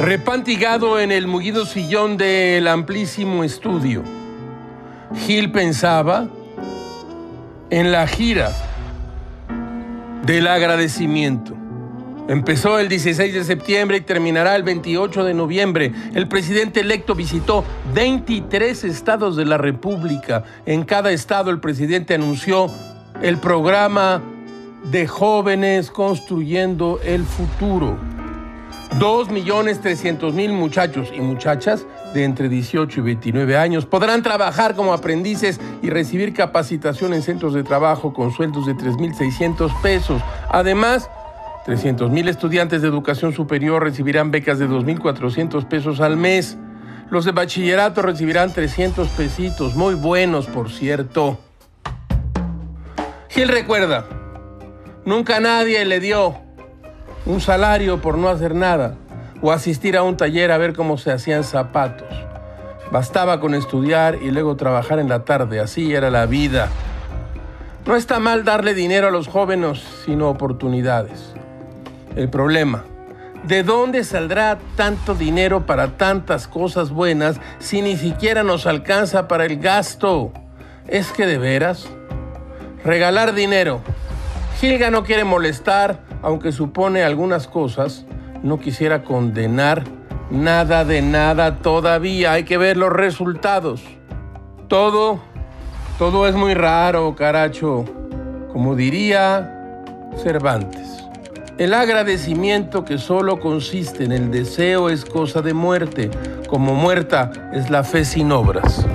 Repantigado en el mullido sillón del amplísimo estudio, Gil pensaba en la gira del agradecimiento. Empezó el 16 de septiembre y terminará el 28 de noviembre. El presidente electo visitó 23 estados de la República. En cada estado el presidente anunció el programa de jóvenes construyendo el futuro. 2.300.000 muchachos y muchachas de entre 18 y 29 años podrán trabajar como aprendices y recibir capacitación en centros de trabajo con sueldos de 3.600 pesos. Además, 300.000 estudiantes de educación superior recibirán becas de 2.400 pesos al mes. Los de bachillerato recibirán 300 pesitos, muy buenos por cierto. Gil recuerda, nunca nadie le dio un salario por no hacer nada o asistir a un taller a ver cómo se hacían zapatos. Bastaba con estudiar y luego trabajar en la tarde, así era la vida. No está mal darle dinero a los jóvenes, sino oportunidades. El problema, ¿de dónde saldrá tanto dinero para tantas cosas buenas si ni siquiera nos alcanza para el gasto? ¿Es que de veras? Regalar dinero. Gilga no quiere molestar, aunque supone algunas cosas, no quisiera condenar nada de nada todavía. Hay que ver los resultados. Todo, todo es muy raro, caracho. Como diría Cervantes. El agradecimiento que solo consiste en el deseo es cosa de muerte, como muerta es la fe sin obras.